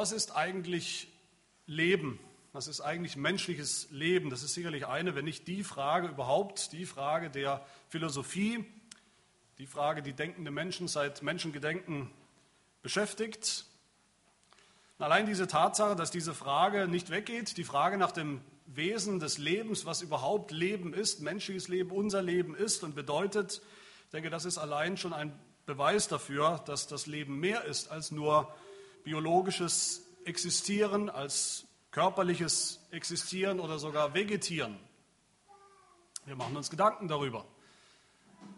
Was ist eigentlich Leben? Was ist eigentlich menschliches Leben? Das ist sicherlich eine, wenn nicht die Frage überhaupt, die Frage der Philosophie, die Frage, die denkende Menschen seit Menschengedenken beschäftigt. Allein diese Tatsache, dass diese Frage nicht weggeht, die Frage nach dem Wesen des Lebens, was überhaupt Leben ist, menschliches Leben, unser Leben ist und bedeutet, ich denke, das ist allein schon ein Beweis dafür, dass das Leben mehr ist als nur biologisches Existieren, als körperliches Existieren oder sogar Vegetieren. Wir machen uns Gedanken darüber,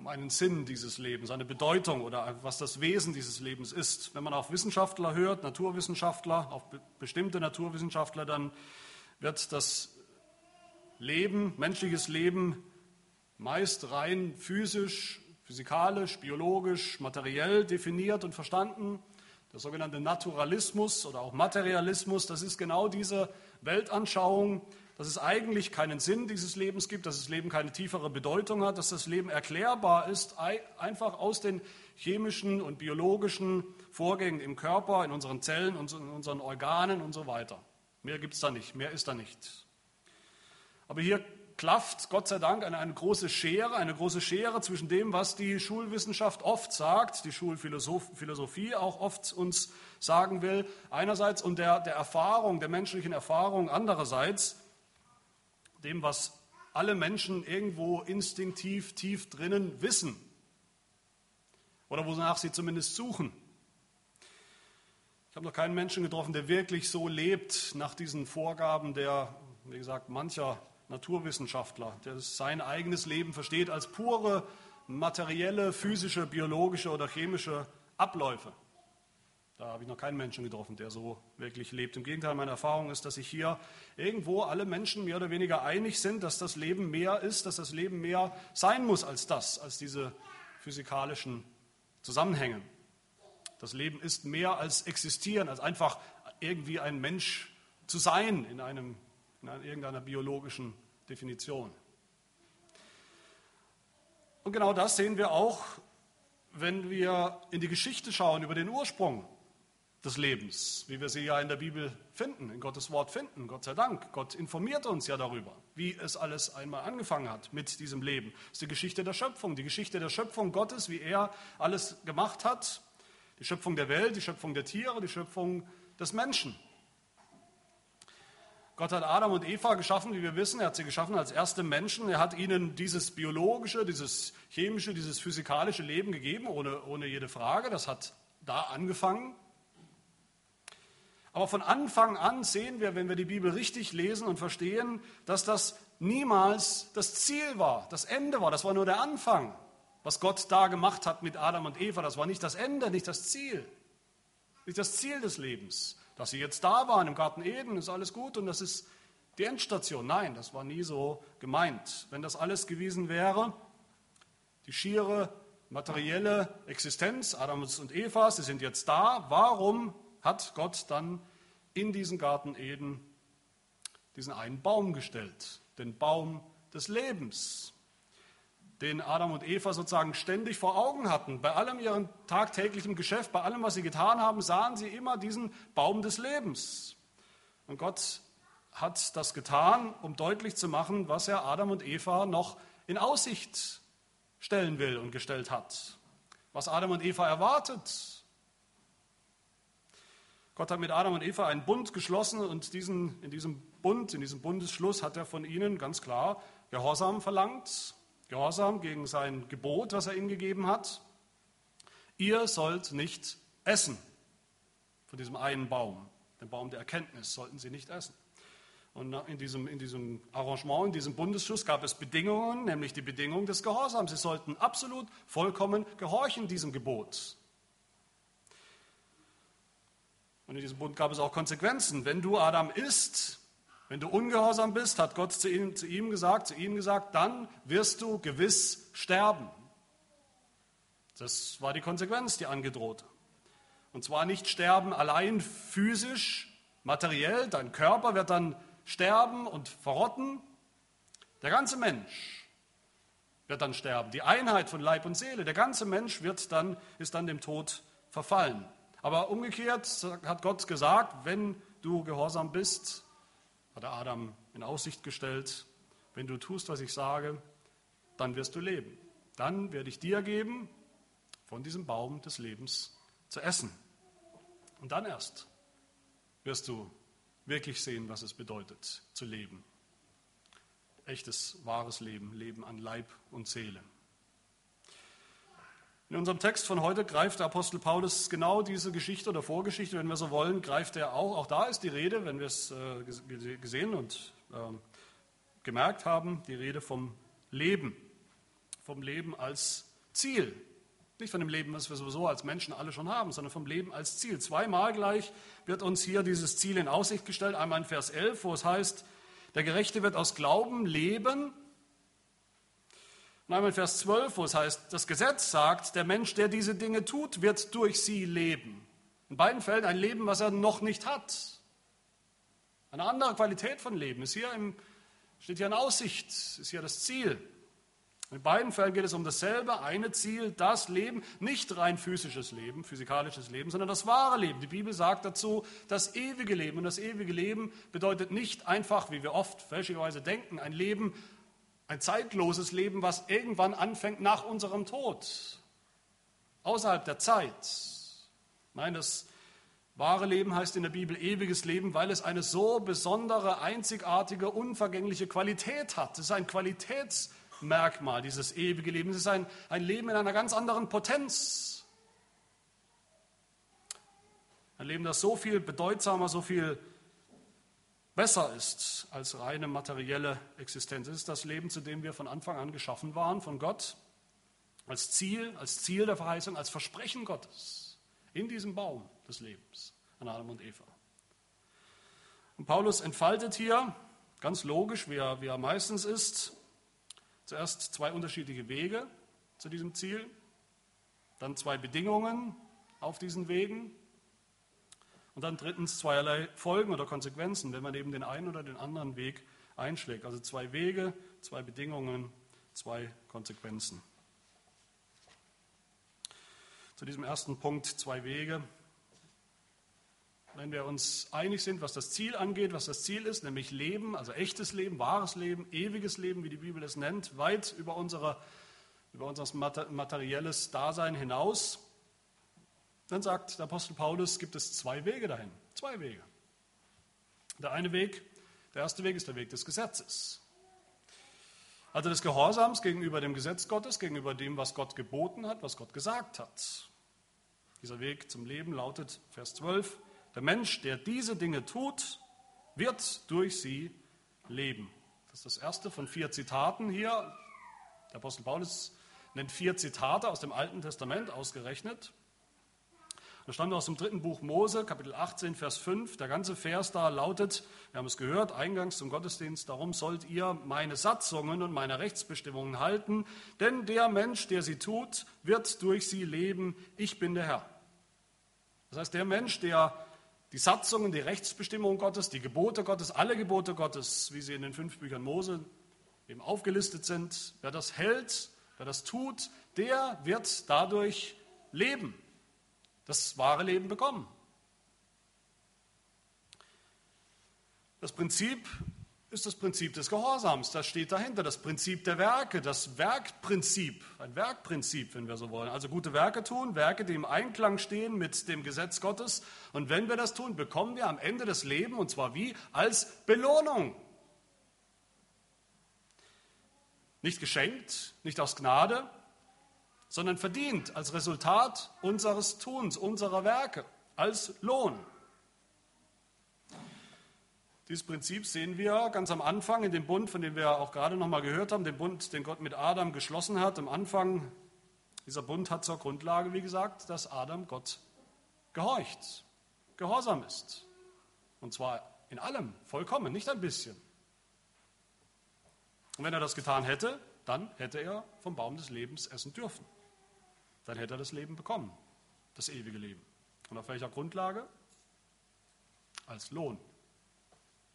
um einen Sinn dieses Lebens, eine Bedeutung oder was das Wesen dieses Lebens ist. Wenn man auf Wissenschaftler hört, Naturwissenschaftler, auf bestimmte Naturwissenschaftler, dann wird das Leben, menschliches Leben, meist rein physisch physikalisch, biologisch, materiell definiert und verstanden. Der sogenannte Naturalismus oder auch Materialismus, das ist genau diese Weltanschauung, dass es eigentlich keinen Sinn dieses Lebens gibt, dass das Leben keine tiefere Bedeutung hat, dass das Leben erklärbar ist, einfach aus den chemischen und biologischen Vorgängen im Körper, in unseren Zellen in unseren Organen und so weiter. Mehr gibt es da nicht, mehr ist da nicht. Aber hier klafft Gott sei Dank eine, eine große Schere, eine große Schere zwischen dem, was die Schulwissenschaft oft sagt, die Schulphilosophie auch oft uns sagen will, einerseits und der, der Erfahrung, der menschlichen Erfahrung andererseits, dem, was alle Menschen irgendwo instinktiv tief drinnen wissen oder wonach sie zumindest suchen. Ich habe noch keinen Menschen getroffen, der wirklich so lebt nach diesen Vorgaben der, wie gesagt, mancher Naturwissenschaftler, der sein eigenes Leben versteht als pure materielle, physische, biologische oder chemische Abläufe. Da habe ich noch keinen Menschen getroffen, der so wirklich lebt. Im Gegenteil, meine Erfahrung ist, dass sich hier irgendwo alle Menschen mehr oder weniger einig sind, dass das Leben mehr ist, dass das Leben mehr sein muss als das, als diese physikalischen Zusammenhänge. Das Leben ist mehr als existieren, als einfach irgendwie ein Mensch zu sein in, einem, in irgendeiner biologischen Definition. Und genau das sehen wir auch, wenn wir in die Geschichte schauen über den Ursprung des Lebens, wie wir sie ja in der Bibel finden, in Gottes Wort finden, Gott sei Dank. Gott informiert uns ja darüber, wie es alles einmal angefangen hat mit diesem Leben. Das ist die Geschichte der Schöpfung, die Geschichte der Schöpfung Gottes, wie er alles gemacht hat. Die Schöpfung der Welt, die Schöpfung der Tiere, die Schöpfung des Menschen. Gott hat Adam und Eva geschaffen, wie wir wissen. Er hat sie geschaffen als erste Menschen. Er hat ihnen dieses biologische, dieses chemische, dieses physikalische Leben gegeben, ohne, ohne jede Frage. Das hat da angefangen. Aber von Anfang an sehen wir, wenn wir die Bibel richtig lesen und verstehen, dass das niemals das Ziel war, das Ende war. Das war nur der Anfang. Was Gott da gemacht hat mit Adam und Eva, das war nicht das Ende, nicht das Ziel. Nicht das Ziel des Lebens. Dass sie jetzt da waren im Garten Eden, ist alles gut und das ist die Endstation. Nein, das war nie so gemeint. Wenn das alles gewesen wäre, die schiere materielle Existenz Adams und Evas, sie sind jetzt da, warum hat Gott dann in diesen Garten Eden diesen einen Baum gestellt? Den Baum des Lebens den Adam und Eva sozusagen ständig vor Augen hatten. Bei allem ihrem tagtäglichen Geschäft, bei allem, was sie getan haben, sahen sie immer diesen Baum des Lebens. Und Gott hat das getan, um deutlich zu machen, was er Adam und Eva noch in Aussicht stellen will und gestellt hat. Was Adam und Eva erwartet. Gott hat mit Adam und Eva einen Bund geschlossen und diesen, in diesem Bund, in diesem Bundesschluss hat er von ihnen ganz klar Gehorsam verlangt, Gehorsam gegen sein Gebot, was er ihnen gegeben hat. Ihr sollt nicht essen von diesem einen Baum, den Baum der Erkenntnis, sollten sie nicht essen. Und in diesem, in diesem Arrangement, in diesem Bundesschuss gab es Bedingungen, nämlich die Bedingung des Gehorsams. Sie sollten absolut, vollkommen gehorchen diesem Gebot. Und in diesem Bund gab es auch Konsequenzen. Wenn du Adam isst, wenn du ungehorsam bist, hat Gott zu ihm, zu ihm gesagt, zu ihnen gesagt, dann wirst du gewiss sterben. Das war die Konsequenz, die angedrohte. Und zwar nicht sterben allein physisch, materiell, dein Körper wird dann sterben und verrotten. Der ganze Mensch wird dann sterben. Die Einheit von Leib und Seele, der ganze Mensch wird dann, ist dann dem Tod verfallen. Aber umgekehrt hat Gott gesagt, wenn du gehorsam bist, hat er Adam in Aussicht gestellt, wenn du tust, was ich sage, dann wirst du leben. Dann werde ich dir geben, von diesem Baum des Lebens zu essen. Und dann erst wirst du wirklich sehen, was es bedeutet, zu leben. Echtes, wahres Leben, Leben an Leib und Seele. In unserem Text von heute greift der Apostel Paulus genau diese Geschichte oder Vorgeschichte, wenn wir so wollen, greift er auch. Auch da ist die Rede, wenn wir es äh, gesehen und ähm, gemerkt haben, die Rede vom Leben, vom Leben als Ziel. Nicht von dem Leben, was wir sowieso als Menschen alle schon haben, sondern vom Leben als Ziel. Zweimal gleich wird uns hier dieses Ziel in Aussicht gestellt. Einmal in Vers 11, wo es heißt, der Gerechte wird aus Glauben leben und einmal in Vers 12, wo es heißt, das Gesetz sagt, der Mensch, der diese Dinge tut, wird durch sie leben. In beiden Fällen ein Leben, was er noch nicht hat. Eine andere Qualität von Leben ist hier im, steht hier in Aussicht, ist hier das Ziel. In beiden Fällen geht es um dasselbe, eine Ziel, das Leben, nicht rein physisches Leben, physikalisches Leben, sondern das wahre Leben. Die Bibel sagt dazu, das ewige Leben. Und das ewige Leben bedeutet nicht einfach, wie wir oft fälschlicherweise denken, ein Leben, ein zeitloses Leben, was irgendwann anfängt nach unserem Tod, außerhalb der Zeit. Nein, das wahre Leben heißt in der Bibel ewiges Leben, weil es eine so besondere, einzigartige, unvergängliche Qualität hat. Es ist ein Qualitätsmerkmal, dieses ewige Leben. Es ist ein, ein Leben in einer ganz anderen Potenz. Ein Leben, das so viel bedeutsamer, so viel besser ist als reine materielle Existenz. Es ist das Leben, zu dem wir von Anfang an geschaffen waren von Gott, als Ziel, als Ziel der Verheißung, als Versprechen Gottes in diesem Baum des Lebens an Adam und Eva. Und Paulus entfaltet hier, ganz logisch, wie er, wie er meistens ist, zuerst zwei unterschiedliche Wege zu diesem Ziel, dann zwei Bedingungen auf diesen Wegen und dann drittens zweierlei Folgen oder Konsequenzen, wenn man eben den einen oder den anderen Weg einschlägt. Also zwei Wege, zwei Bedingungen, zwei Konsequenzen. Zu diesem ersten Punkt zwei Wege. Wenn wir uns einig sind, was das Ziel angeht, was das Ziel ist, nämlich Leben, also echtes Leben, wahres Leben, ewiges Leben, wie die Bibel es nennt, weit über, unsere, über unser materielles Dasein hinaus, dann sagt der Apostel Paulus, gibt es zwei Wege dahin. Zwei Wege. Der eine Weg, der erste Weg ist der Weg des Gesetzes. Also des Gehorsams gegenüber dem Gesetz Gottes, gegenüber dem, was Gott geboten hat, was Gott gesagt hat. Dieser Weg zum Leben lautet, Vers 12, der Mensch, der diese Dinge tut, wird durch sie leben. Das ist das erste von vier Zitaten hier. Der Apostel Paulus nennt vier Zitate aus dem Alten Testament ausgerechnet. Das stammt aus dem dritten Buch Mose, Kapitel 18, Vers 5. Der ganze Vers da lautet, wir haben es gehört, eingangs zum Gottesdienst, darum sollt ihr meine Satzungen und meine Rechtsbestimmungen halten, denn der Mensch, der sie tut, wird durch sie leben. Ich bin der Herr. Das heißt, der Mensch, der die Satzungen, die Rechtsbestimmungen Gottes, die Gebote Gottes, alle Gebote Gottes, wie sie in den fünf Büchern Mose eben aufgelistet sind, wer das hält, wer das tut, der wird dadurch leben das wahre Leben bekommen. Das Prinzip ist das Prinzip des Gehorsams. Das steht dahinter. Das Prinzip der Werke, das Werkprinzip, ein Werkprinzip, wenn wir so wollen. Also gute Werke tun, Werke, die im Einklang stehen mit dem Gesetz Gottes. Und wenn wir das tun, bekommen wir am Ende des Lebens, und zwar wie? Als Belohnung. Nicht geschenkt, nicht aus Gnade, sondern verdient als Resultat unseres Tuns, unserer Werke, als Lohn. Dieses Prinzip sehen wir ganz am Anfang in dem Bund, von dem wir auch gerade noch mal gehört haben, den Bund, den Gott mit Adam geschlossen hat. Am Anfang dieser Bund hat zur Grundlage, wie gesagt, dass Adam Gott gehorcht, gehorsam ist. Und zwar in allem, vollkommen, nicht ein bisschen. Und wenn er das getan hätte, dann hätte er vom Baum des Lebens essen dürfen dann hätte er das Leben bekommen, das ewige Leben. Und auf welcher Grundlage? Als Lohn,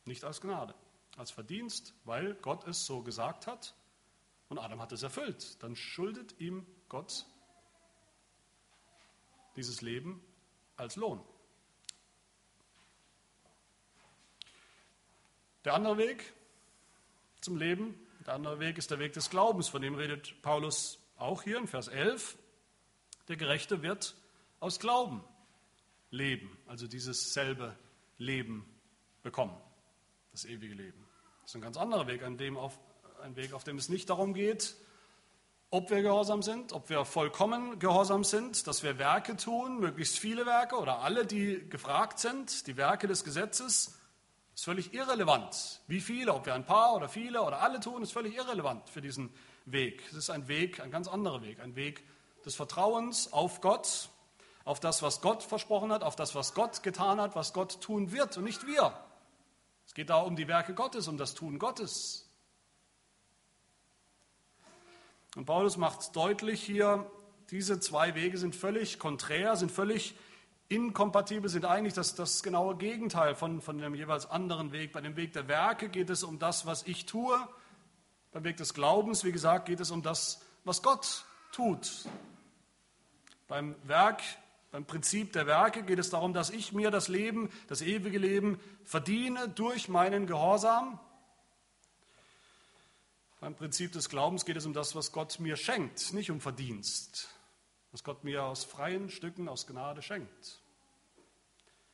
nicht als Gnade, als Verdienst, weil Gott es so gesagt hat und Adam hat es erfüllt. Dann schuldet ihm Gott dieses Leben als Lohn. Der andere Weg zum Leben, der andere Weg ist der Weg des Glaubens, von dem redet Paulus auch hier in Vers 11. Der Gerechte wird aus Glauben leben, also dieses selbe Leben bekommen, das ewige Leben. Das ist ein ganz anderer Weg, an dem auf, ein Weg, auf dem es nicht darum geht, ob wir gehorsam sind, ob wir vollkommen gehorsam sind, dass wir Werke tun, möglichst viele Werke oder alle, die gefragt sind, die Werke des Gesetzes, ist völlig irrelevant. Wie viele, ob wir ein paar oder viele oder alle tun, ist völlig irrelevant für diesen Weg. Es ist ein Weg, ein ganz anderer Weg, ein Weg des Vertrauens auf Gott, auf das, was Gott versprochen hat, auf das, was Gott getan hat, was Gott tun wird und nicht wir. Es geht da um die Werke Gottes, um das Tun Gottes. Und Paulus macht deutlich hier, diese zwei Wege sind völlig konträr, sind völlig inkompatibel, sind eigentlich das, das genaue Gegenteil von, von dem jeweils anderen Weg. Bei dem Weg der Werke geht es um das, was ich tue. Beim Weg des Glaubens, wie gesagt, geht es um das, was Gott tut. Beim Werk, beim Prinzip der Werke geht es darum, dass ich mir das Leben, das ewige Leben verdiene durch meinen Gehorsam. Beim Prinzip des Glaubens geht es um das, was Gott mir schenkt, nicht um Verdienst, was Gott mir aus freien Stücken, aus Gnade schenkt.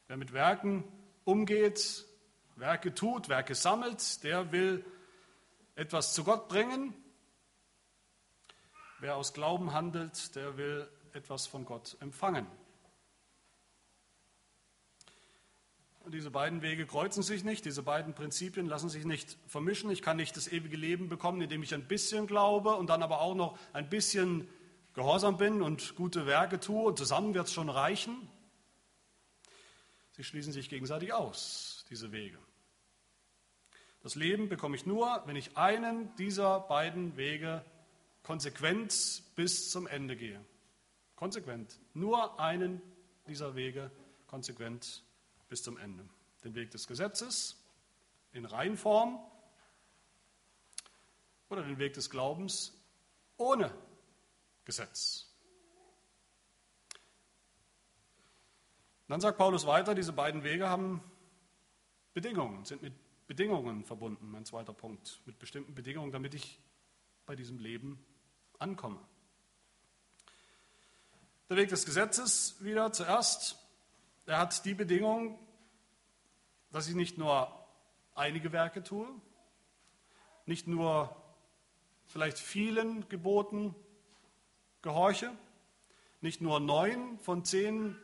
Wer mit Werken umgeht, Werke tut, Werke sammelt, der will etwas zu Gott bringen. Wer aus Glauben handelt, der will etwas von Gott empfangen. Und diese beiden Wege kreuzen sich nicht, diese beiden Prinzipien lassen sich nicht vermischen. Ich kann nicht das ewige Leben bekommen, indem ich ein bisschen glaube und dann aber auch noch ein bisschen gehorsam bin und gute Werke tue und zusammen wird es schon reichen. Sie schließen sich gegenseitig aus, diese Wege. Das Leben bekomme ich nur, wenn ich einen dieser beiden Wege konsequent bis zum Ende gehe. Konsequent. Nur einen dieser Wege konsequent bis zum Ende. Den Weg des Gesetzes in Reinform oder den Weg des Glaubens ohne Gesetz. Dann sagt Paulus weiter, diese beiden Wege haben Bedingungen, sind mit Bedingungen verbunden, mein zweiter Punkt, mit bestimmten Bedingungen, damit ich bei diesem Leben ankomme. Der Weg des Gesetzes wieder zuerst er hat die Bedingung, dass ich nicht nur einige Werke tue, nicht nur vielleicht vielen Geboten gehorche, nicht nur neun von zehn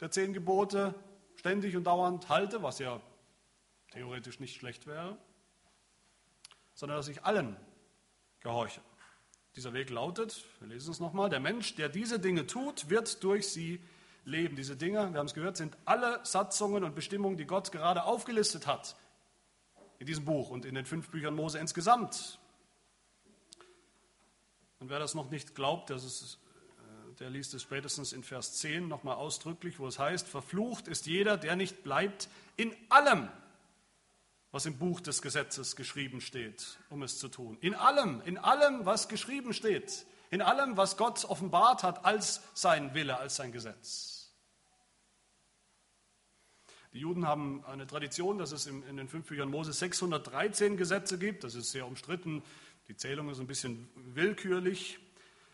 der zehn Gebote ständig und dauernd halte, was ja theoretisch nicht schlecht wäre, sondern dass ich allen gehorche. Dieser Weg lautet, wir lesen es nochmal, der Mensch, der diese Dinge tut, wird durch sie leben. Diese Dinge, wir haben es gehört, sind alle Satzungen und Bestimmungen, die Gott gerade aufgelistet hat in diesem Buch und in den fünf Büchern Mose insgesamt. Und wer das noch nicht glaubt, das ist, äh, der liest es spätestens in Vers 10 nochmal ausdrücklich, wo es heißt, verflucht ist jeder, der nicht bleibt in allem, was im Buch des Gesetzes geschrieben steht, um es zu tun. In allem, in allem, was geschrieben steht, in allem, was Gott offenbart hat als sein Wille, als sein Gesetz. Die Juden haben eine Tradition, dass es in den fünf Büchern Mose 613 Gesetze gibt. Das ist sehr umstritten. Die Zählung ist ein bisschen willkürlich.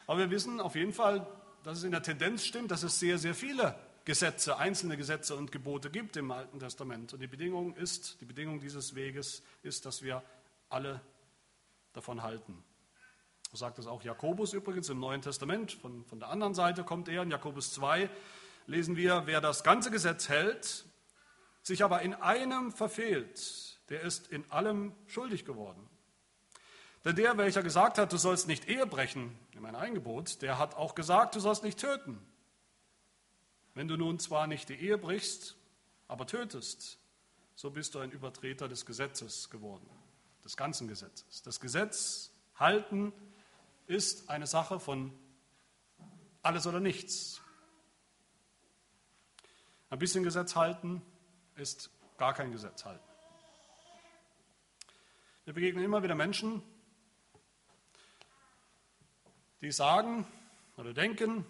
Aber wir wissen auf jeden Fall, dass es in der Tendenz stimmt, dass es sehr, sehr viele Gesetze, einzelne Gesetze und Gebote gibt im Alten Testament. Und die Bedingung ist, die Bedingung dieses Weges ist, dass wir alle davon halten. So sagt es auch Jakobus übrigens im Neuen Testament. Von, von der anderen Seite kommt er. In Jakobus 2 lesen wir, wer das ganze Gesetz hält, sich aber in einem verfehlt, der ist in allem schuldig geworden. Denn der, welcher gesagt hat, du sollst nicht Ehe brechen, in mein Eingebot, der hat auch gesagt, du sollst nicht töten. Wenn du nun zwar nicht die Ehe brichst, aber tötest, so bist du ein Übertreter des Gesetzes geworden, des ganzen Gesetzes. Das Gesetz halten ist eine Sache von alles oder nichts. Ein bisschen Gesetz halten ist gar kein Gesetz halten. Wir begegnen immer wieder Menschen, die sagen oder denken,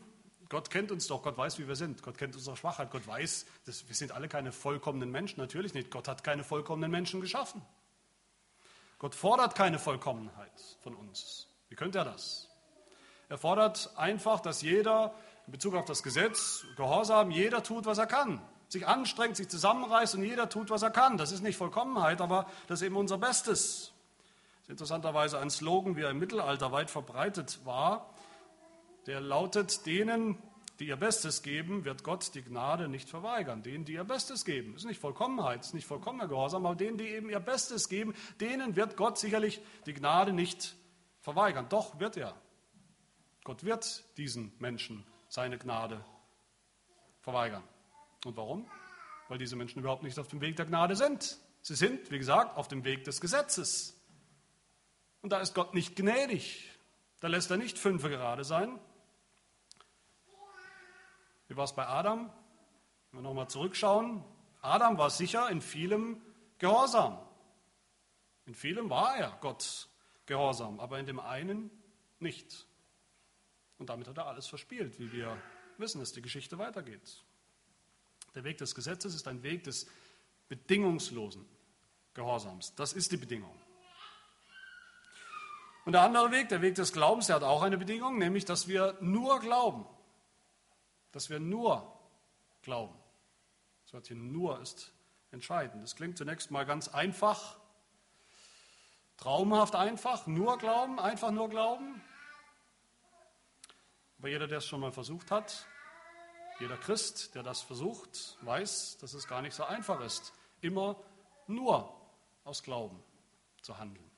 Gott kennt uns doch, Gott weiß, wie wir sind, Gott kennt unsere Schwachheit, Gott weiß, dass wir sind alle keine vollkommenen Menschen, natürlich nicht. Gott hat keine vollkommenen Menschen geschaffen. Gott fordert keine Vollkommenheit von uns. Wie könnte er das? Er fordert einfach, dass jeder in Bezug auf das Gesetz, Gehorsam, jeder tut, was er kann. Sich anstrengt, sich zusammenreißt und jeder tut, was er kann. Das ist nicht Vollkommenheit, aber das ist eben unser Bestes. Das ist interessanterweise ein Slogan, wie er im Mittelalter weit verbreitet war. Der lautet, denen, die ihr Bestes geben, wird Gott die Gnade nicht verweigern. Denen, die ihr Bestes geben, ist nicht Vollkommenheit, ist nicht vollkommener Gehorsam, aber denen, die eben ihr Bestes geben, denen wird Gott sicherlich die Gnade nicht verweigern. Doch wird er. Gott wird diesen Menschen seine Gnade verweigern. Und warum? Weil diese Menschen überhaupt nicht auf dem Weg der Gnade sind. Sie sind, wie gesagt, auf dem Weg des Gesetzes. Und da ist Gott nicht gnädig. Da lässt er nicht fünfe gerade sein. Wie war es bei Adam? Wenn wir nochmal zurückschauen. Adam war sicher in vielem gehorsam. In vielem war er Gott gehorsam, aber in dem einen nicht. Und damit hat er alles verspielt, wie wir wissen, dass die Geschichte weitergeht. Der Weg des Gesetzes ist ein Weg des bedingungslosen Gehorsams. Das ist die Bedingung. Und der andere Weg, der Weg des Glaubens, der hat auch eine Bedingung, nämlich, dass wir nur glauben. Dass wir nur glauben. Das Wörtchen nur ist entscheidend. Das klingt zunächst mal ganz einfach, traumhaft einfach, nur glauben, einfach nur glauben. Aber jeder, der es schon mal versucht hat, jeder Christ, der das versucht, weiß, dass es gar nicht so einfach ist, immer nur aus Glauben zu handeln.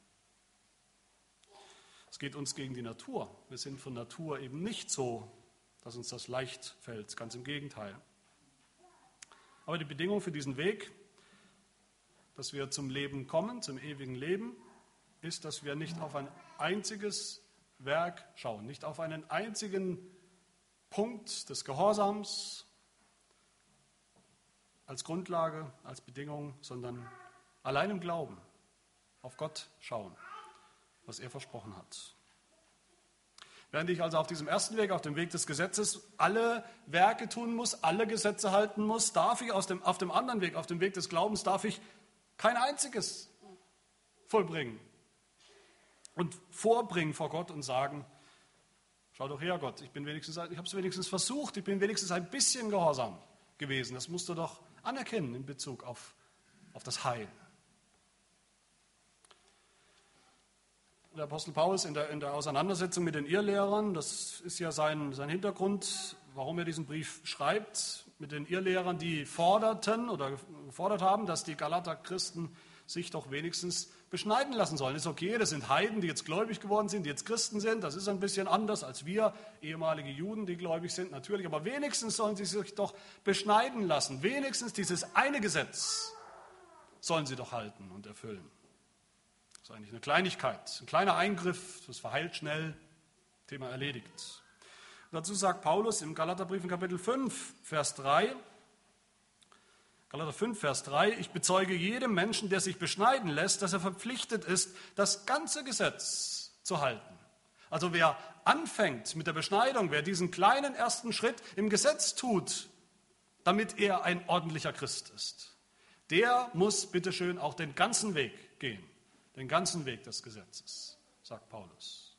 Es geht uns gegen die Natur. Wir sind von Natur eben nicht so, dass uns das leicht fällt, ganz im Gegenteil. Aber die Bedingung für diesen Weg, dass wir zum Leben kommen, zum ewigen Leben, ist, dass wir nicht auf ein einziges Werk schauen, nicht auf einen einzigen Punkt des Gehorsams als Grundlage, als Bedingung, sondern allein im Glauben auf Gott schauen, was er versprochen hat. Während ich also auf diesem ersten Weg, auf dem Weg des Gesetzes, alle Werke tun muss, alle Gesetze halten muss, darf ich dem, auf dem anderen Weg, auf dem Weg des Glaubens, darf ich kein einziges vollbringen und vorbringen vor Gott und sagen, schau doch her Gott, ich, ich habe es wenigstens versucht, ich bin wenigstens ein bisschen gehorsam gewesen. Das musst du doch anerkennen in Bezug auf, auf das Heil. Der Apostel Paulus in der, in der Auseinandersetzung mit den Irrlehrern, das ist ja sein, sein Hintergrund, warum er diesen Brief schreibt, mit den Irrlehrern, die forderten oder gefordert haben, dass die Galater Christen sich doch wenigstens beschneiden lassen sollen. Ist okay, das sind Heiden, die jetzt gläubig geworden sind, die jetzt Christen sind. Das ist ein bisschen anders als wir, ehemalige Juden, die gläubig sind, natürlich. Aber wenigstens sollen sie sich doch beschneiden lassen. Wenigstens dieses eine Gesetz sollen sie doch halten und erfüllen. Das ist eigentlich eine Kleinigkeit, ein kleiner Eingriff, das verheilt schnell, Thema erledigt. dazu sagt Paulus im Galaterbrief in Kapitel 5, Vers 3, Galater 5, Vers 3, ich bezeuge jedem Menschen, der sich beschneiden lässt, dass er verpflichtet ist, das ganze Gesetz zu halten. Also wer anfängt mit der Beschneidung, wer diesen kleinen ersten Schritt im Gesetz tut, damit er ein ordentlicher Christ ist, der muss bitteschön auch den ganzen Weg gehen, den ganzen Weg des Gesetzes, sagt Paulus.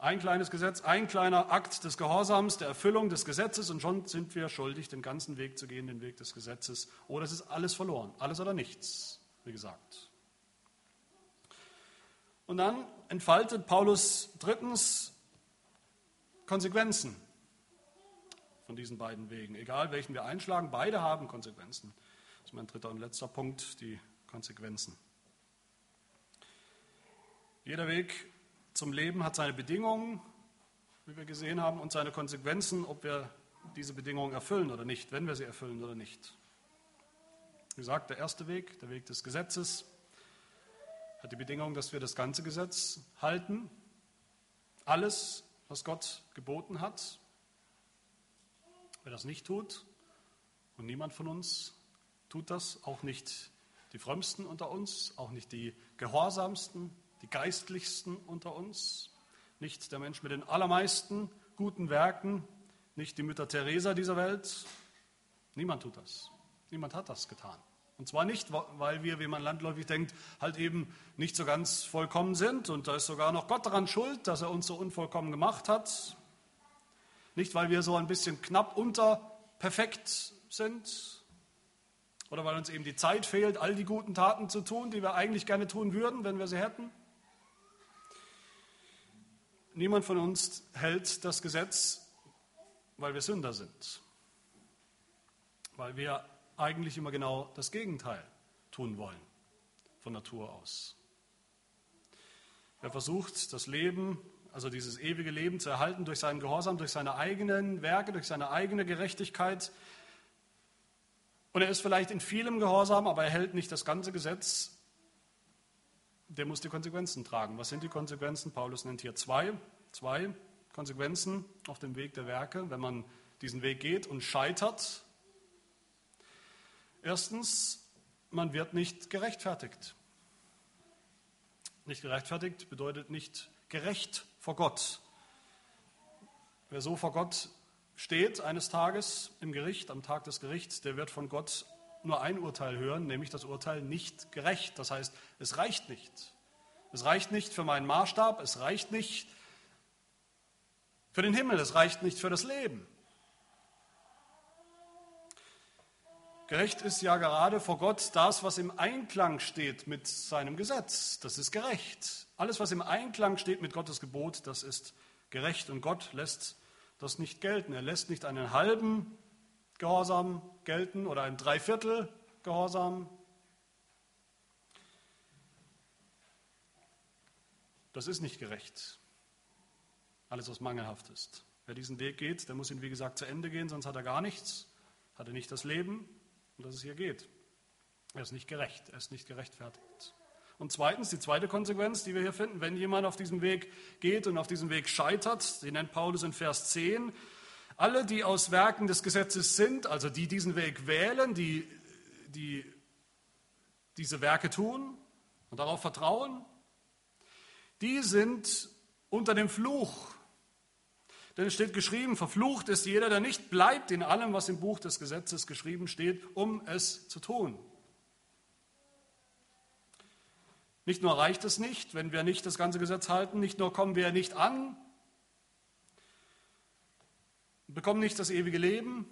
Ein kleines Gesetz, ein kleiner Akt des Gehorsams, der Erfüllung des Gesetzes und schon sind wir schuldig, den ganzen Weg zu gehen, den Weg des Gesetzes. Oder es ist alles verloren, alles oder nichts, wie gesagt. Und dann entfaltet Paulus drittens Konsequenzen von diesen beiden Wegen. Egal welchen wir einschlagen, beide haben Konsequenzen. Das ist mein dritter und letzter Punkt, die Konsequenzen. Jeder Weg zum Leben hat seine Bedingungen, wie wir gesehen haben, und seine Konsequenzen, ob wir diese Bedingungen erfüllen oder nicht, wenn wir sie erfüllen oder nicht. Wie gesagt, der erste Weg, der Weg des Gesetzes, hat die Bedingung, dass wir das ganze Gesetz halten, alles, was Gott geboten hat. Wer das nicht tut, und niemand von uns tut das, auch nicht die Frömmsten unter uns, auch nicht die Gehorsamsten, die Geistlichsten unter uns, nicht der Mensch mit den allermeisten guten Werken, nicht die Mütter Teresa dieser Welt. Niemand tut das. Niemand hat das getan. Und zwar nicht, weil wir, wie man landläufig denkt, halt eben nicht so ganz vollkommen sind. Und da ist sogar noch Gott daran schuld, dass er uns so unvollkommen gemacht hat. Nicht, weil wir so ein bisschen knapp unter perfekt sind. Oder weil uns eben die Zeit fehlt, all die guten Taten zu tun, die wir eigentlich gerne tun würden, wenn wir sie hätten. Niemand von uns hält das Gesetz, weil wir Sünder sind. Weil wir eigentlich immer genau das Gegenteil tun wollen, von Natur aus. Wer versucht, das Leben, also dieses ewige Leben zu erhalten durch seinen Gehorsam, durch seine eigenen Werke, durch seine eigene Gerechtigkeit, und er ist vielleicht in vielem Gehorsam, aber er hält nicht das ganze Gesetz, der muss die Konsequenzen tragen. Was sind die Konsequenzen? Paulus nennt hier zwei, zwei Konsequenzen auf dem Weg der Werke, wenn man diesen Weg geht und scheitert Erstens, man wird nicht gerechtfertigt. Nicht gerechtfertigt bedeutet nicht gerecht vor Gott. Wer so vor Gott steht eines Tages im Gericht, am Tag des Gerichts, der wird von Gott nur ein Urteil hören, nämlich das Urteil nicht gerecht. Das heißt, es reicht nicht. Es reicht nicht für meinen Maßstab, es reicht nicht für den Himmel, es reicht nicht für das Leben. Gerecht ist ja gerade vor Gott das, was im Einklang steht mit seinem Gesetz. Das ist gerecht. Alles, was im Einklang steht mit Gottes Gebot, das ist gerecht. Und Gott lässt das nicht gelten. Er lässt nicht einen halben Gehorsam gelten oder ein Dreiviertel Gehorsam. Das ist nicht gerecht. Alles, was mangelhaft ist. Wer diesen Weg geht, der muss ihn, wie gesagt, zu Ende gehen, sonst hat er gar nichts, hat er nicht das Leben, um das es hier geht. Er ist nicht gerecht, er ist nicht gerechtfertigt. Und zweitens, die zweite Konsequenz, die wir hier finden, wenn jemand auf diesem Weg geht und auf diesem Weg scheitert, die nennt Paulus in Vers 10, alle, die aus Werken des Gesetzes sind, also die diesen Weg wählen, die, die diese Werke tun und darauf vertrauen, die sind unter dem Fluch denn es steht geschrieben, verflucht ist jeder, der nicht bleibt in allem, was im Buch des Gesetzes geschrieben steht, um es zu tun. Nicht nur reicht es nicht, wenn wir nicht das ganze Gesetz halten, nicht nur kommen wir nicht an, bekommen nicht das ewige Leben,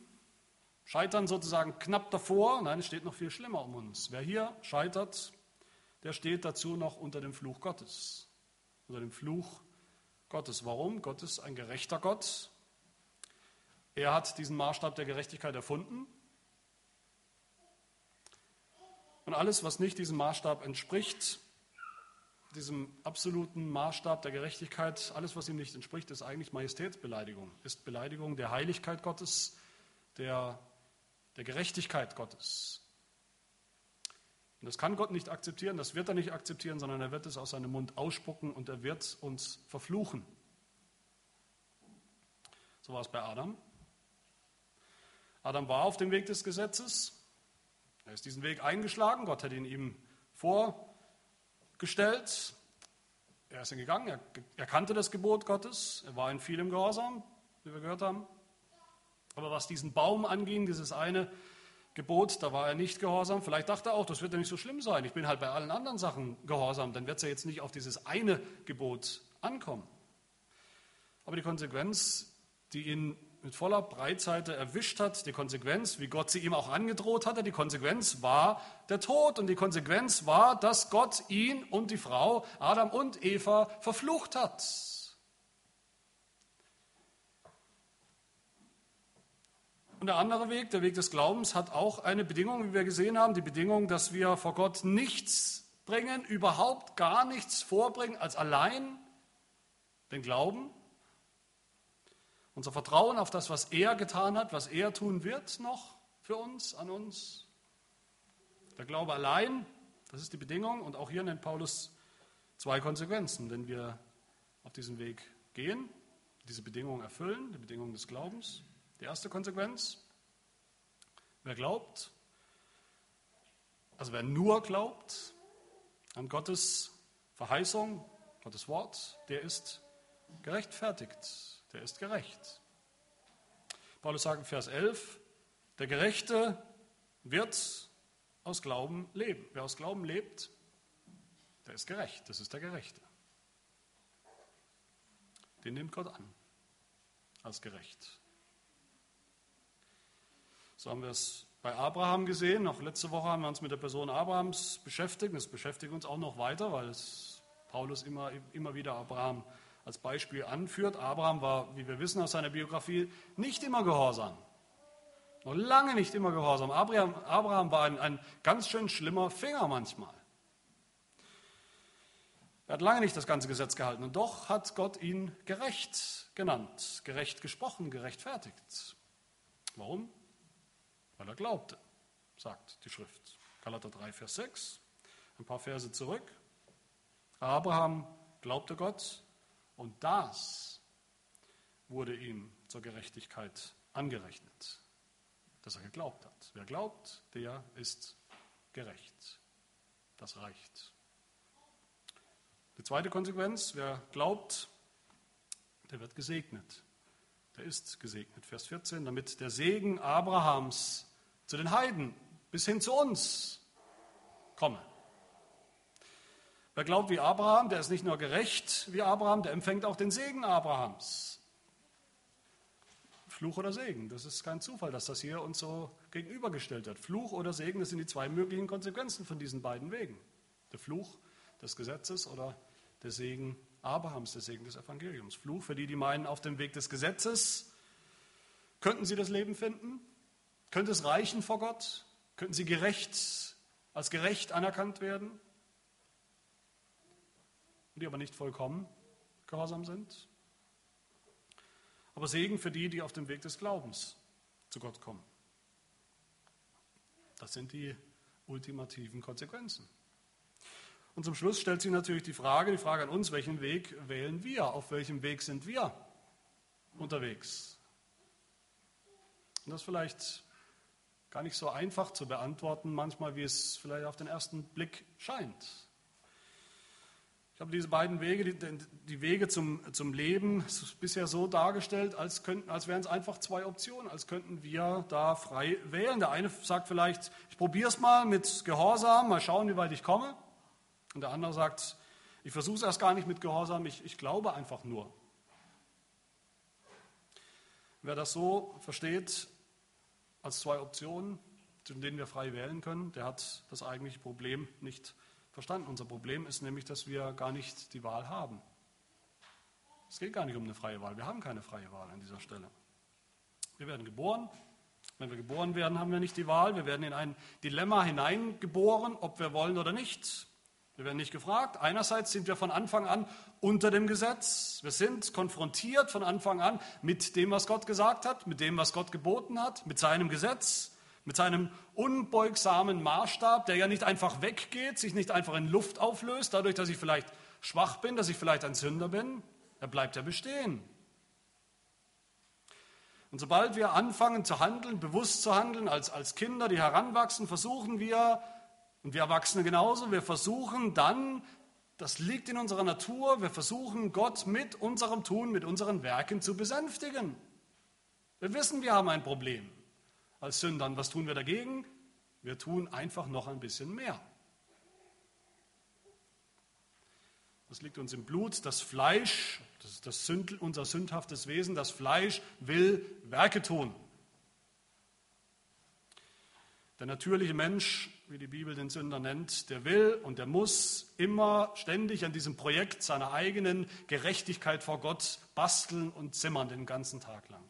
scheitern sozusagen knapp davor, nein, es steht noch viel schlimmer um uns. Wer hier scheitert, der steht dazu noch unter dem Fluch Gottes, unter dem Fluch Gottes. Warum? Gott ist ein gerechter Gott. Er hat diesen Maßstab der Gerechtigkeit erfunden. Und alles, was nicht diesem Maßstab entspricht, diesem absoluten Maßstab der Gerechtigkeit, alles, was ihm nicht entspricht, ist eigentlich Majestätsbeleidigung, ist Beleidigung der Heiligkeit Gottes, der, der Gerechtigkeit Gottes. Und das kann Gott nicht akzeptieren, das wird er nicht akzeptieren, sondern er wird es aus seinem Mund ausspucken und er wird uns verfluchen. So war es bei Adam. Adam war auf dem Weg des Gesetzes. Er ist diesen Weg eingeschlagen. Gott hat ihn ihm vorgestellt. Er ist ihn gegangen. Er, er kannte das Gebot Gottes. Er war in vielem Gehorsam, wie wir gehört haben. Aber was diesen Baum anging, dieses eine Gebot, da war er nicht gehorsam. Vielleicht dachte er auch, das wird ja nicht so schlimm sein. Ich bin halt bei allen anderen Sachen gehorsam. Dann wird es ja jetzt nicht auf dieses eine Gebot ankommen. Aber die Konsequenz, die ihn mit voller Breitseite erwischt hat, die Konsequenz, wie Gott sie ihm auch angedroht hatte, die Konsequenz war der Tod. Und die Konsequenz war, dass Gott ihn und die Frau, Adam und Eva, verflucht hat. Und der andere Weg, der Weg des Glaubens, hat auch eine Bedingung, wie wir gesehen haben, die Bedingung, dass wir vor Gott nichts bringen, überhaupt gar nichts vorbringen als allein den Glauben, unser Vertrauen auf das, was er getan hat, was er tun wird noch für uns, an uns. Der Glaube allein, das ist die Bedingung. Und auch hier nennt Paulus zwei Konsequenzen, wenn wir auf diesem Weg gehen, diese Bedingung erfüllen, die Bedingung des Glaubens. Die erste Konsequenz, wer glaubt, also wer nur glaubt an Gottes Verheißung, Gottes Wort, der ist gerechtfertigt. Der ist gerecht. Paulus sagt in Vers 11, der Gerechte wird aus Glauben leben. Wer aus Glauben lebt, der ist gerecht. Das ist der Gerechte. Den nimmt Gott an als gerecht. So haben wir es bei Abraham gesehen. Noch letzte Woche haben wir uns mit der Person Abrahams beschäftigt. Das beschäftigt uns auch noch weiter, weil Paulus immer, immer wieder Abraham als Beispiel anführt. Abraham war, wie wir wissen aus seiner Biografie, nicht immer gehorsam. Noch lange nicht immer gehorsam. Abraham, Abraham war ein, ein ganz schön schlimmer Finger manchmal. Er hat lange nicht das ganze Gesetz gehalten und doch hat Gott ihn gerecht genannt, gerecht gesprochen, gerechtfertigt. Warum? Weil er glaubte, sagt die Schrift. Galater 3, Vers 6, ein paar Verse zurück. Abraham glaubte Gott und das wurde ihm zur Gerechtigkeit angerechnet, dass er geglaubt hat. Wer glaubt, der ist gerecht. Das reicht. Die zweite Konsequenz, wer glaubt, der wird gesegnet. Der ist gesegnet. Vers 14, damit der Segen Abrahams zu den Heiden bis hin zu uns komme. Wer glaubt wie Abraham, der ist nicht nur gerecht wie Abraham, der empfängt auch den Segen Abrahams. Fluch oder Segen, das ist kein Zufall, dass das hier uns so gegenübergestellt wird. Fluch oder Segen, das sind die zwei möglichen Konsequenzen von diesen beiden Wegen. Der Fluch des Gesetzes oder der Segen Abrahams, der Segen des Evangeliums. Fluch für die, die meinen, auf dem Weg des Gesetzes könnten sie das Leben finden? Könnte es reichen vor Gott? Könnten sie gerecht, als gerecht anerkannt werden? Die aber nicht vollkommen gehorsam sind? Aber Segen für die, die auf dem Weg des Glaubens zu Gott kommen. Das sind die ultimativen Konsequenzen. Und zum Schluss stellt sich natürlich die Frage, die Frage an uns, welchen Weg wählen wir? Auf welchem Weg sind wir unterwegs? Und das ist vielleicht gar nicht so einfach zu beantworten, manchmal, wie es vielleicht auf den ersten Blick scheint. Ich habe diese beiden Wege, die, die Wege zum, zum Leben, bisher so dargestellt, als, könnten, als wären es einfach zwei Optionen, als könnten wir da frei wählen. Der eine sagt vielleicht, ich probiere es mal mit Gehorsam, mal schauen, wie weit ich komme. Und der andere sagt, ich versuche es erst gar nicht mit Gehorsam, ich, ich glaube einfach nur. Wer das so versteht, als zwei Optionen, zwischen denen wir frei wählen können, der hat das eigentliche Problem nicht verstanden. Unser Problem ist nämlich, dass wir gar nicht die Wahl haben. Es geht gar nicht um eine freie Wahl. Wir haben keine freie Wahl an dieser Stelle. Wir werden geboren. Wenn wir geboren werden, haben wir nicht die Wahl. Wir werden in ein Dilemma hineingeboren, ob wir wollen oder nicht. Wir werden nicht gefragt. Einerseits sind wir von Anfang an unter dem Gesetz. Wir sind konfrontiert von Anfang an mit dem, was Gott gesagt hat, mit dem, was Gott geboten hat, mit seinem Gesetz, mit seinem unbeugsamen Maßstab, der ja nicht einfach weggeht, sich nicht einfach in Luft auflöst, dadurch, dass ich vielleicht schwach bin, dass ich vielleicht ein Sünder bin. Er bleibt ja bestehen. Und sobald wir anfangen zu handeln, bewusst zu handeln, als, als Kinder, die heranwachsen, versuchen wir, und wir Erwachsene genauso, wir versuchen dann, das liegt in unserer Natur, wir versuchen Gott mit unserem Tun, mit unseren Werken zu besänftigen. Wir wissen, wir haben ein Problem als Sündern. Was tun wir dagegen? Wir tun einfach noch ein bisschen mehr. Das liegt uns im Blut. Das Fleisch, das ist das Sünd, unser sündhaftes Wesen, das Fleisch will Werke tun. Der natürliche Mensch wie die Bibel den Sünder nennt, der will und der muss immer ständig an diesem Projekt seiner eigenen Gerechtigkeit vor Gott basteln und zimmern den ganzen Tag lang.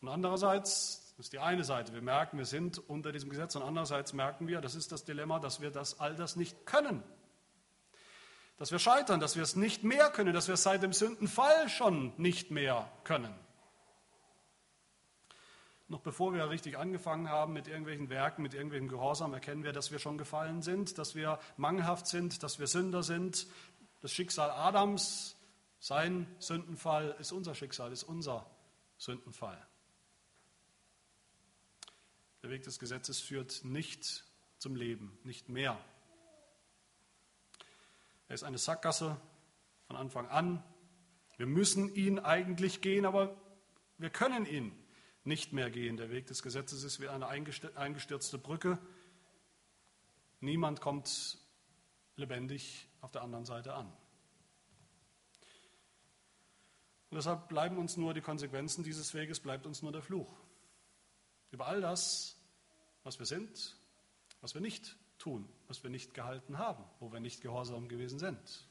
Und andererseits, das ist die eine Seite, wir merken, wir sind unter diesem Gesetz und andererseits merken wir, das ist das Dilemma, dass wir das all das nicht können. Dass wir scheitern, dass wir es nicht mehr können, dass wir es seit dem Sündenfall schon nicht mehr können. Noch bevor wir richtig angefangen haben mit irgendwelchen Werken, mit irgendwelchen Gehorsam, erkennen wir, dass wir schon gefallen sind, dass wir mangelhaft sind, dass wir Sünder sind. Das Schicksal Adams, sein Sündenfall ist unser Schicksal, ist unser Sündenfall. Der Weg des Gesetzes führt nicht zum Leben, nicht mehr. Er ist eine Sackgasse von Anfang an. Wir müssen ihn eigentlich gehen, aber wir können ihn nicht mehr gehen. Der Weg des Gesetzes ist wie eine eingestürzte Brücke. Niemand kommt lebendig auf der anderen Seite an. Und deshalb bleiben uns nur die Konsequenzen dieses Weges, bleibt uns nur der Fluch. Über all das, was wir sind, was wir nicht tun, was wir nicht gehalten haben, wo wir nicht gehorsam gewesen sind.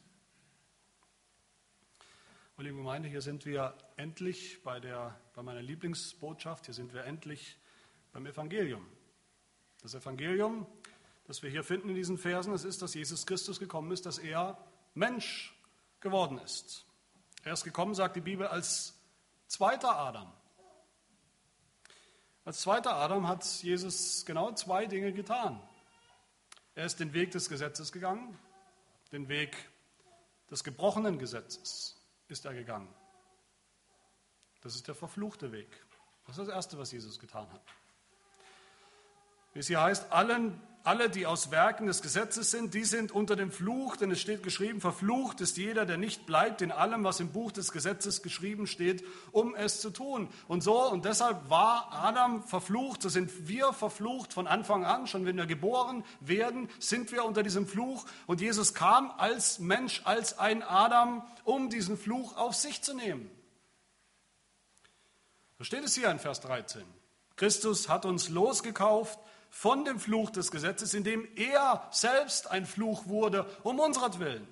Und liebe Gemeinde, hier sind wir endlich bei, der, bei meiner Lieblingsbotschaft, hier sind wir endlich beim Evangelium. Das Evangelium, das wir hier finden in diesen Versen, es ist, dass Jesus Christus gekommen ist, dass er Mensch geworden ist. Er ist gekommen, sagt die Bibel, als zweiter Adam. Als zweiter Adam hat Jesus genau zwei Dinge getan. Er ist den Weg des Gesetzes gegangen, den Weg des gebrochenen Gesetzes ist er gegangen. Das ist der verfluchte Weg. Das ist das Erste, was Jesus getan hat. Wie es hier heißt, allen alle, die aus Werken des Gesetzes sind, die sind unter dem Fluch, denn es steht geschrieben, verflucht ist jeder, der nicht bleibt in allem, was im Buch des Gesetzes geschrieben steht, um es zu tun. Und so, und deshalb war Adam verflucht, so sind wir verflucht von Anfang an, schon wenn wir geboren werden, sind wir unter diesem Fluch. Und Jesus kam als Mensch, als ein Adam, um diesen Fluch auf sich zu nehmen. So steht es hier in Vers 13. Christus hat uns losgekauft von dem Fluch des Gesetzes, indem er selbst ein Fluch wurde, um unseretwillen.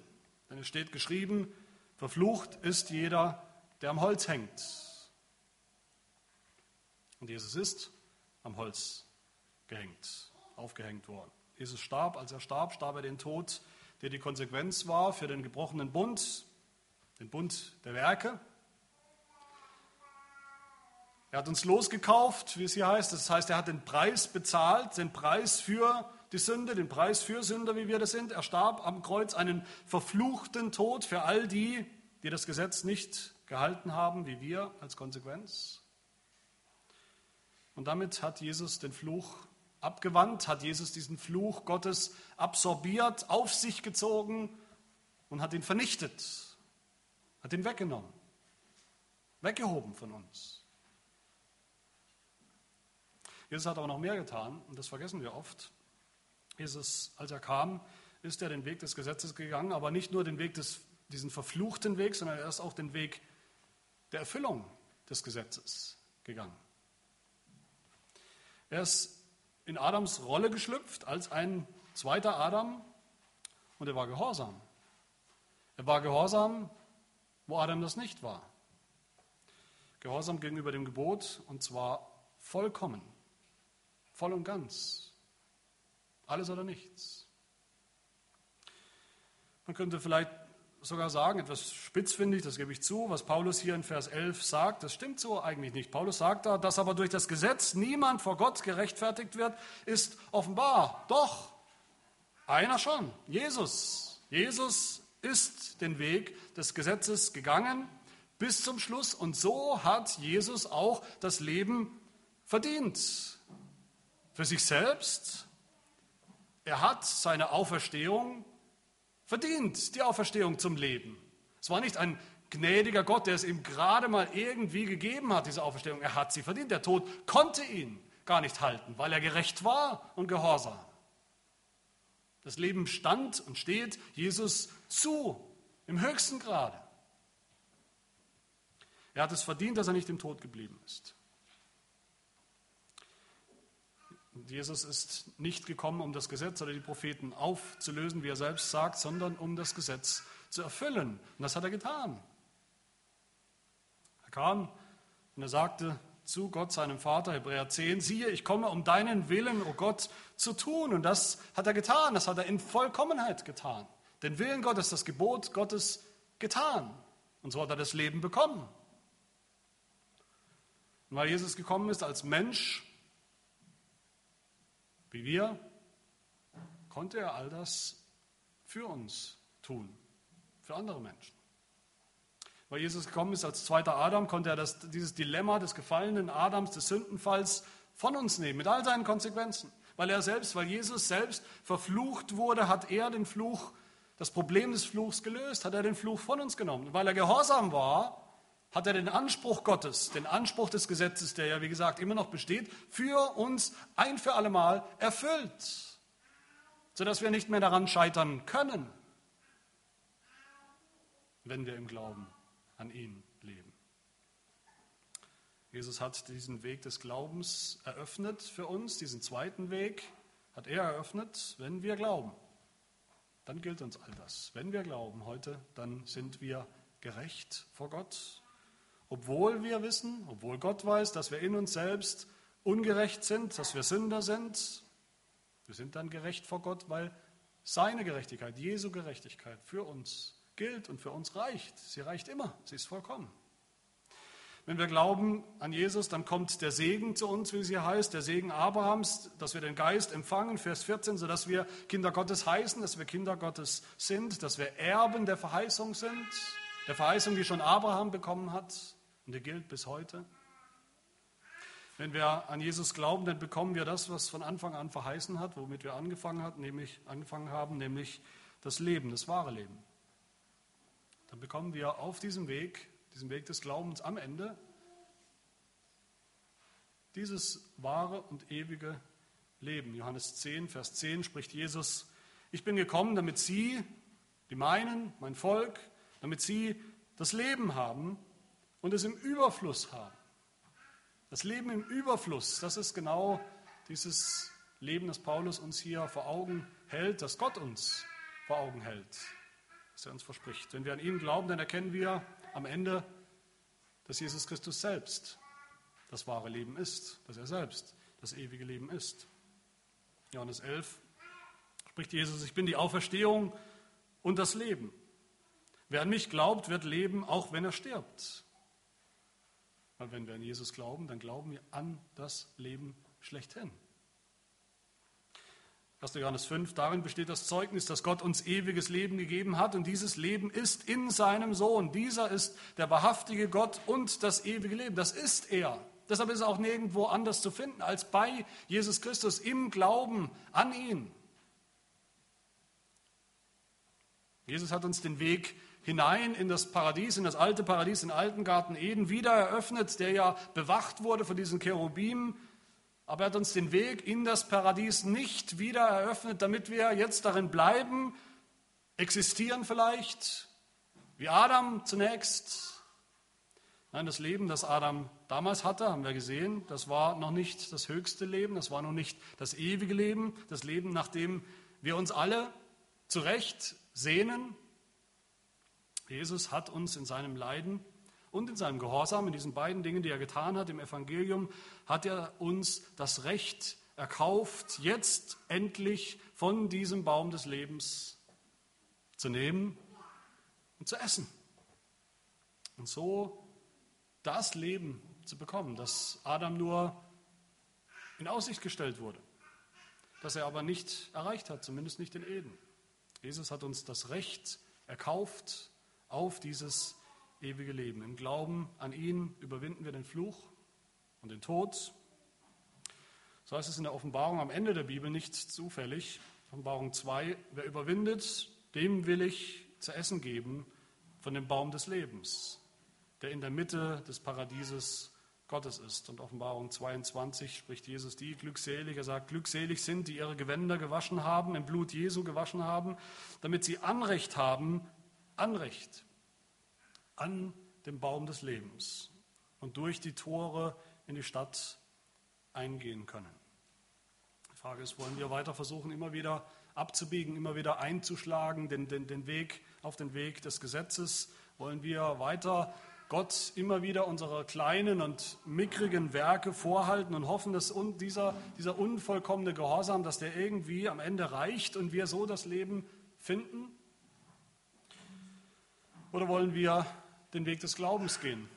Denn es steht geschrieben, verflucht ist jeder, der am Holz hängt. Und Jesus ist am Holz gehängt, aufgehängt worden. Jesus starb, als er starb, starb er den Tod, der die Konsequenz war für den gebrochenen Bund, den Bund der Werke, er hat uns losgekauft, wie es hier heißt. Das heißt, er hat den Preis bezahlt, den Preis für die Sünde, den Preis für Sünder, wie wir das sind. Er starb am Kreuz einen verfluchten Tod für all die, die das Gesetz nicht gehalten haben, wie wir als Konsequenz. Und damit hat Jesus den Fluch abgewandt, hat Jesus diesen Fluch Gottes absorbiert, auf sich gezogen und hat ihn vernichtet, hat ihn weggenommen, weggehoben von uns. Jesus hat aber noch mehr getan und das vergessen wir oft. Jesus, als er kam, ist er den Weg des Gesetzes gegangen, aber nicht nur den Weg des, diesen verfluchten Weg, sondern er ist auch den Weg der Erfüllung des Gesetzes gegangen. Er ist in Adams Rolle geschlüpft als ein zweiter Adam und er war gehorsam. Er war gehorsam, wo Adam das nicht war. Gehorsam gegenüber dem Gebot und zwar vollkommen. Voll und ganz. Alles oder nichts. Man könnte vielleicht sogar sagen, etwas spitzfindig, das gebe ich zu, was Paulus hier in Vers 11 sagt, das stimmt so eigentlich nicht. Paulus sagt da, dass aber durch das Gesetz niemand vor Gott gerechtfertigt wird, ist offenbar. Doch, einer schon, Jesus. Jesus ist den Weg des Gesetzes gegangen bis zum Schluss und so hat Jesus auch das Leben verdient für sich selbst. Er hat seine Auferstehung verdient, die Auferstehung zum Leben. Es war nicht ein gnädiger Gott, der es ihm gerade mal irgendwie gegeben hat, diese Auferstehung. Er hat sie verdient. Der Tod konnte ihn gar nicht halten, weil er gerecht war und gehorsam. Das Leben stand und steht Jesus zu, im höchsten Grade. Er hat es verdient, dass er nicht im Tod geblieben ist. Jesus ist nicht gekommen, um das Gesetz oder die Propheten aufzulösen, wie er selbst sagt, sondern um das Gesetz zu erfüllen. Und das hat er getan. Er kam und er sagte zu Gott, seinem Vater, Hebräer 10, siehe, ich komme, um deinen Willen, o oh Gott, zu tun. Und das hat er getan, das hat er in Vollkommenheit getan. Den Willen Gottes, das Gebot Gottes getan. Und so hat er das Leben bekommen. Und weil Jesus gekommen ist als Mensch, wie wir, konnte er all das für uns tun, für andere Menschen. Weil Jesus gekommen ist als zweiter Adam, konnte er das, dieses Dilemma des gefallenen Adams, des Sündenfalls von uns nehmen, mit all seinen Konsequenzen. Weil er selbst, weil Jesus selbst verflucht wurde, hat er den Fluch das Problem des Fluchs gelöst, hat er den Fluch von uns genommen. Weil er gehorsam war, hat er den Anspruch Gottes, den Anspruch des Gesetzes, der ja wie gesagt immer noch besteht, für uns ein für allemal erfüllt, sodass wir nicht mehr daran scheitern können, wenn wir im Glauben an ihn leben. Jesus hat diesen Weg des Glaubens eröffnet für uns, diesen zweiten Weg hat er eröffnet, wenn wir glauben. Dann gilt uns all das. Wenn wir glauben heute, dann sind wir gerecht vor Gott obwohl wir wissen, obwohl Gott weiß, dass wir in uns selbst ungerecht sind, dass wir Sünder sind. Wir sind dann gerecht vor Gott, weil seine Gerechtigkeit, Jesu Gerechtigkeit für uns gilt und für uns reicht. Sie reicht immer, sie ist vollkommen. Wenn wir glauben an Jesus, dann kommt der Segen zu uns, wie es hier heißt, der Segen Abrahams, dass wir den Geist empfangen, Vers 14, sodass wir Kinder Gottes heißen, dass wir Kinder Gottes sind, dass wir Erben der Verheißung sind, der Verheißung, die schon Abraham bekommen hat. Und der gilt bis heute. Wenn wir an Jesus glauben, dann bekommen wir das, was von Anfang an verheißen hat, womit wir angefangen, hat, nämlich, angefangen haben, nämlich das Leben, das wahre Leben. Dann bekommen wir auf diesem Weg, diesem Weg des Glaubens am Ende, dieses wahre und ewige Leben. Johannes 10, Vers 10 spricht Jesus, ich bin gekommen, damit Sie, die meinen, mein Volk, damit Sie das Leben haben und es im Überfluss haben. Das Leben im Überfluss, das ist genau dieses Leben, das Paulus uns hier vor Augen hält, das Gott uns vor Augen hält, das er uns verspricht. Wenn wir an ihn glauben, dann erkennen wir am Ende, dass Jesus Christus selbst das wahre Leben ist, dass er selbst das ewige Leben ist. Johannes 11 spricht Jesus, ich bin die Auferstehung und das Leben. Wer an mich glaubt, wird leben, auch wenn er stirbt. Weil wenn wir an Jesus glauben, dann glauben wir an das Leben schlechthin. 1. Johannes 5, darin besteht das Zeugnis, dass Gott uns ewiges Leben gegeben hat und dieses Leben ist in seinem Sohn. Dieser ist der wahrhaftige Gott und das ewige Leben. Das ist er. Deshalb ist er auch nirgendwo anders zu finden als bei Jesus Christus im Glauben an ihn. Jesus hat uns den Weg hinein in das Paradies, in das alte Paradies, in den alten Garten Eden wieder eröffnet, der ja bewacht wurde von diesen Cherubim. Aber er hat uns den Weg in das Paradies nicht wieder eröffnet, damit wir jetzt darin bleiben, existieren vielleicht, wie Adam zunächst. Nein, das Leben, das Adam damals hatte, haben wir gesehen, das war noch nicht das höchste Leben, das war noch nicht das ewige Leben, das Leben, nach dem wir uns alle zu Recht sehnen, Jesus hat uns in seinem Leiden und in seinem Gehorsam, in diesen beiden Dingen, die er getan hat im Evangelium, hat er uns das Recht erkauft, jetzt endlich von diesem Baum des Lebens zu nehmen und zu essen. Und so das Leben zu bekommen, das Adam nur in Aussicht gestellt wurde, das er aber nicht erreicht hat, zumindest nicht in Eden. Jesus hat uns das Recht erkauft, auf dieses ewige Leben. Im Glauben an ihn überwinden wir den Fluch und den Tod. So heißt es in der Offenbarung am Ende der Bibel nicht zufällig. Offenbarung 2, wer überwindet, dem will ich zu essen geben von dem Baum des Lebens, der in der Mitte des Paradieses Gottes ist. Und Offenbarung 22 spricht Jesus die glückselig. Er sagt, glückselig sind, die ihre Gewänder gewaschen haben, im Blut Jesu gewaschen haben, damit sie Anrecht haben, Anrecht an dem Baum des Lebens und durch die Tore in die Stadt eingehen können. Die Frage ist, wollen wir weiter versuchen, immer wieder abzubiegen, immer wieder einzuschlagen, den, den, den Weg auf den Weg des Gesetzes? Wollen wir weiter Gott immer wieder unsere kleinen und mickrigen Werke vorhalten und hoffen, dass dieser, dieser unvollkommene Gehorsam, dass der irgendwie am Ende reicht und wir so das Leben finden? Oder wollen wir den Weg des Glaubens gehen?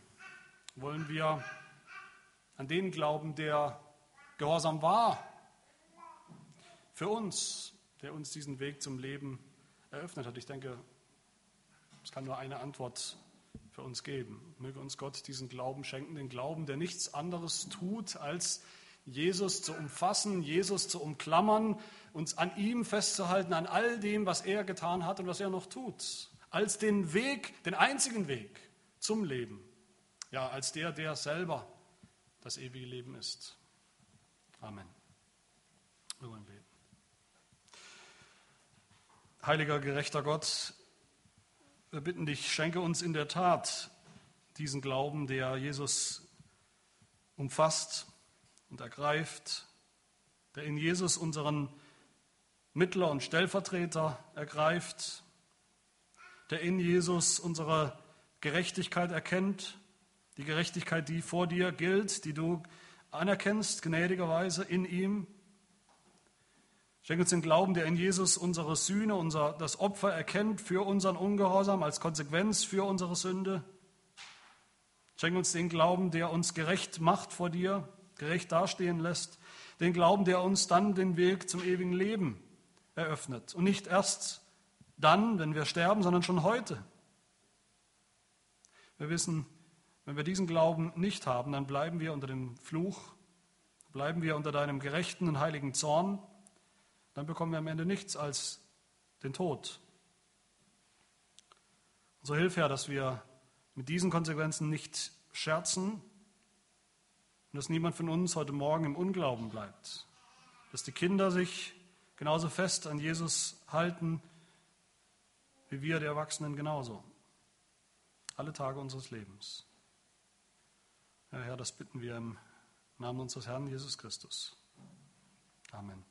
Wollen wir an den glauben, der gehorsam war für uns, der uns diesen Weg zum Leben eröffnet hat? Ich denke, es kann nur eine Antwort für uns geben. Möge uns Gott diesen Glauben schenken, den Glauben, der nichts anderes tut, als Jesus zu umfassen, Jesus zu umklammern, uns an ihm festzuhalten, an all dem, was er getan hat und was er noch tut, als den Weg, den einzigen Weg zum Leben, ja, als der, der selber das ewige Leben ist. Amen. Wir wollen beten. Heiliger, gerechter Gott, wir bitten dich, schenke uns in der Tat diesen Glauben, der Jesus umfasst und ergreift, der in Jesus unseren Mittler und Stellvertreter ergreift, der in Jesus unsere Gerechtigkeit erkennt, die Gerechtigkeit, die vor dir gilt, die du anerkennst, gnädigerweise in ihm. Schenk uns den Glauben, der in Jesus unsere Sühne, unser, das Opfer erkennt für unseren Ungehorsam als Konsequenz für unsere Sünde. Schenk uns den Glauben, der uns gerecht macht vor dir, gerecht dastehen lässt. Den Glauben, der uns dann den Weg zum ewigen Leben eröffnet. Und nicht erst dann, wenn wir sterben, sondern schon heute. Wir wissen, wenn wir diesen Glauben nicht haben, dann bleiben wir unter dem Fluch, bleiben wir unter deinem gerechten und heiligen Zorn, dann bekommen wir am Ende nichts als den Tod. so hilf Herr, dass wir mit diesen Konsequenzen nicht scherzen und dass niemand von uns heute Morgen im Unglauben bleibt. Dass die Kinder sich genauso fest an Jesus halten, wie wir, die Erwachsenen, genauso. Alle Tage unseres Lebens. Ja, Herr, das bitten wir im Namen unseres Herrn Jesus Christus. Amen.